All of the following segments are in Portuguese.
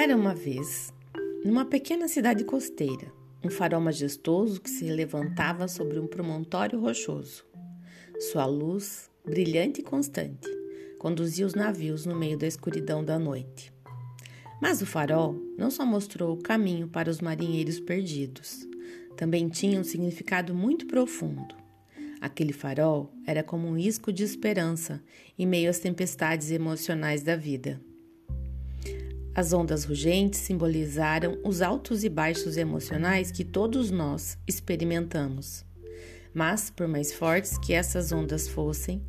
Era uma vez, numa pequena cidade costeira, um farol majestoso que se levantava sobre um promontório rochoso. Sua luz, brilhante e constante, conduzia os navios no meio da escuridão da noite. Mas o farol não só mostrou o caminho para os marinheiros perdidos, também tinha um significado muito profundo. Aquele farol era como um isco de esperança em meio às tempestades emocionais da vida. As ondas rugentes simbolizaram os altos e baixos emocionais que todos nós experimentamos. Mas, por mais fortes que essas ondas fossem,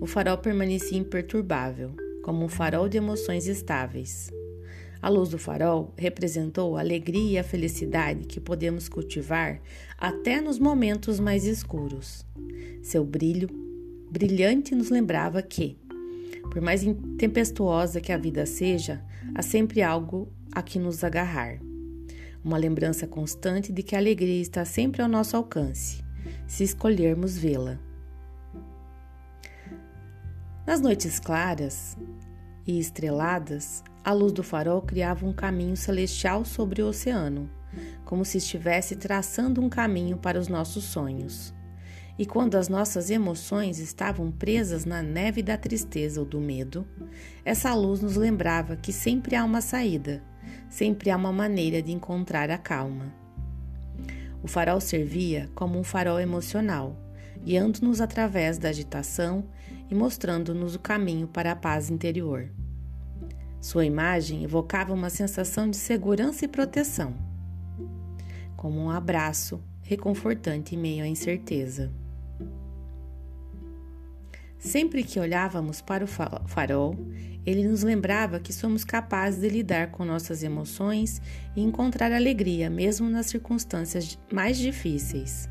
o farol permanecia imperturbável, como um farol de emoções estáveis. A luz do farol representou a alegria e a felicidade que podemos cultivar até nos momentos mais escuros. Seu brilho brilhante nos lembrava que, por mais tempestuosa que a vida seja, há sempre algo a que nos agarrar. Uma lembrança constante de que a alegria está sempre ao nosso alcance, se escolhermos vê-la. Nas noites claras e estreladas, a luz do farol criava um caminho celestial sobre o oceano, como se estivesse traçando um caminho para os nossos sonhos. E quando as nossas emoções estavam presas na neve da tristeza ou do medo, essa luz nos lembrava que sempre há uma saída, sempre há uma maneira de encontrar a calma. O farol servia como um farol emocional, guiando-nos através da agitação e mostrando-nos o caminho para a paz interior. Sua imagem evocava uma sensação de segurança e proteção, como um abraço reconfortante em meio à incerteza. Sempre que olhávamos para o farol, ele nos lembrava que somos capazes de lidar com nossas emoções e encontrar alegria, mesmo nas circunstâncias mais difíceis.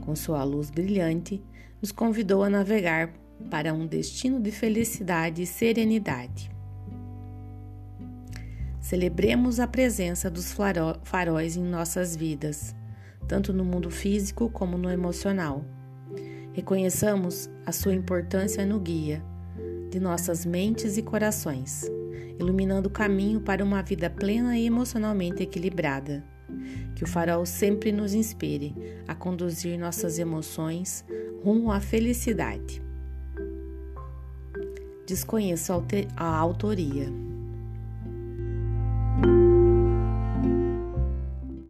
Com sua luz brilhante, nos convidou a navegar para um destino de felicidade e serenidade. Celebremos a presença dos faróis em nossas vidas, tanto no mundo físico como no emocional. Reconheçamos a sua importância no guia de nossas mentes e corações, iluminando o caminho para uma vida plena e emocionalmente equilibrada. Que o farol sempre nos inspire a conduzir nossas emoções rumo à felicidade. Desconheço a autoria.